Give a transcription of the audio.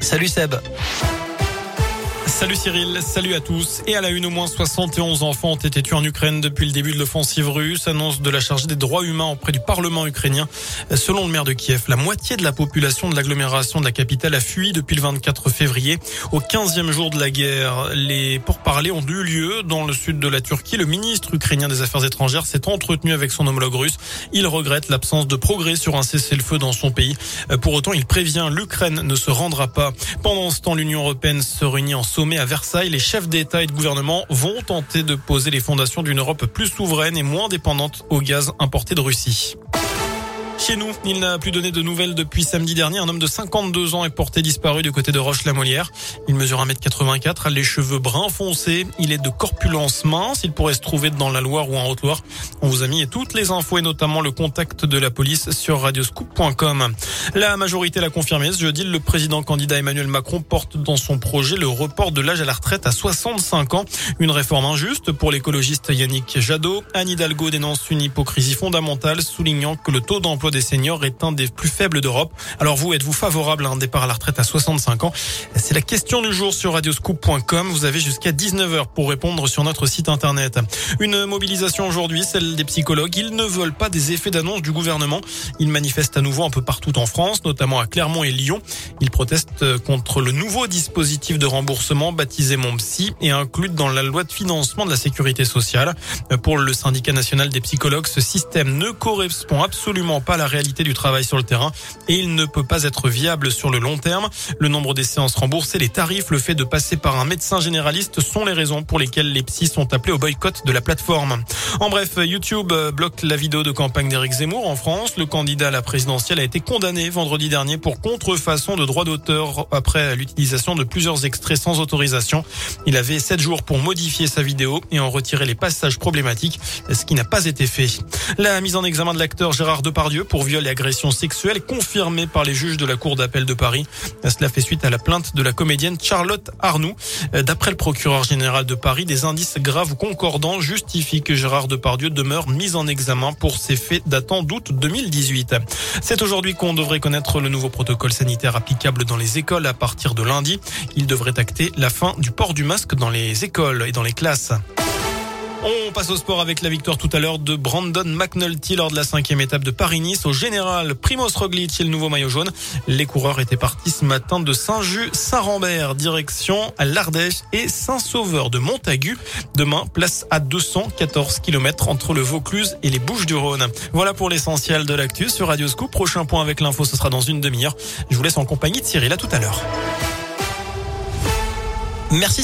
Salut Seb. Salut Cyril, salut à tous. Et à la une, au moins 71 enfants ont été tués en Ukraine depuis le début de l'offensive russe, annonce de la chargée des droits humains auprès du Parlement ukrainien. Selon le maire de Kiev, la moitié de la population de l'agglomération de la capitale a fui depuis le 24 février. Au 15e jour de la guerre, les pourparlers ont eu lieu dans le sud de la Turquie. Le ministre ukrainien des Affaires étrangères s'est entretenu avec son homologue russe. Il regrette l'absence de progrès sur un cessez-le-feu dans son pays. Pour autant, il prévient l'Ukraine ne se rendra pas. Pendant ce temps, l'Union européenne se réunit en sommet à Versailles, les chefs d'État et de gouvernement vont tenter de poser les fondations d'une Europe plus souveraine et moins dépendante au gaz importé de Russie. Il n'a plus donné de nouvelles depuis samedi dernier. Un homme de 52 ans est porté disparu du côté de Roche-la-Molière. Il mesure 1m84, a les cheveux bruns foncés. Il est de corpulence mince. Il pourrait se trouver dans la Loire ou en Haute-Loire. On vous a mis toutes les infos et notamment le contact de la police sur radioscoop.com. La majorité l'a confirmé ce jeudi. Le président candidat Emmanuel Macron porte dans son projet le report de l'âge à la retraite à 65 ans. Une réforme injuste pour l'écologiste Yannick Jadot. Anne Hidalgo dénonce une hypocrisie fondamentale, soulignant que le taux d'emploi des seniors est un des plus faibles d'Europe. Alors vous, êtes-vous favorable à un départ à la retraite à 65 ans? C'est la question du jour sur radioscoop.com. Vous avez jusqu'à 19h pour répondre sur notre site internet. Une mobilisation aujourd'hui, celle des psychologues. Ils ne veulent pas des effets d'annonce du gouvernement. Ils manifestent à nouveau un peu partout en France, notamment à Clermont et Lyon. Ils protestent contre le nouveau dispositif de remboursement baptisé Mon Psy et inclus dans la loi de financement de la sécurité sociale. Pour le syndicat national des psychologues, ce système ne correspond absolument pas la réalité du travail sur le terrain et il ne peut pas être viable sur le long terme. Le nombre des séances remboursées, les tarifs, le fait de passer par un médecin généraliste sont les raisons pour lesquelles les psys sont appelés au boycott de la plateforme. En bref, YouTube bloque la vidéo de campagne d'Éric Zemmour en France. Le candidat à la présidentielle a été condamné vendredi dernier pour contrefaçon de droit d'auteur après l'utilisation de plusieurs extraits sans autorisation. Il avait sept jours pour modifier sa vidéo et en retirer les passages problématiques, ce qui n'a pas été fait. La mise en examen de l'acteur Gérard Depardieu pour viol et agression sexuelle confirmée par les juges de la Cour d'appel de Paris. Cela fait suite à la plainte de la comédienne Charlotte Arnoux. D'après le procureur général de Paris, des indices graves ou concordants justifient que Gérard Depardieu demeure mis en examen pour ces faits datant d'août 2018. C'est aujourd'hui qu'on devrait connaître le nouveau protocole sanitaire applicable dans les écoles à partir de lundi. Il devrait acter la fin du port du masque dans les écoles et dans les classes. On passe au sport avec la victoire tout à l'heure de Brandon McNulty lors de la cinquième étape de Paris-Nice. Au général, Primoz Roglic et le nouveau maillot jaune. Les coureurs étaient partis ce matin de Saint-Just-Saint-Rambert, direction l'Ardèche et Saint-Sauveur de Montagu. Demain, place à 214 km entre le Vaucluse et les Bouches-du-Rhône. Voilà pour l'essentiel de l'actu sur Radio Scoop. Prochain point avec l'info, ce sera dans une demi-heure. Je vous laisse en compagnie de Cyril. À tout à l'heure. Merci